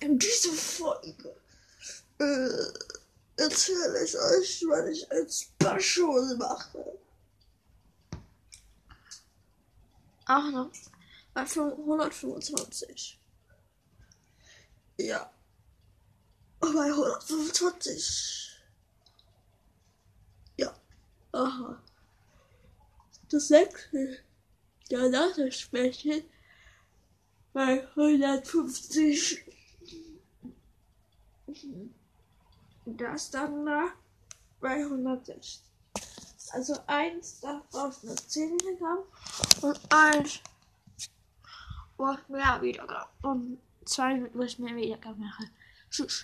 In dieser Folge äh, erzähle ich euch, was ich als Special mache. Ach noch, bei 125. Ja. Bei 125. Ja. Aha. Das sechste. Danach das Special bei 150. Das dann nach bei 160. Also eins nur 10 Wiedergaben und eins braucht mehr Wiedergaben. Und zwei, wo ich mehr Wiedergaben mache. Tschüss.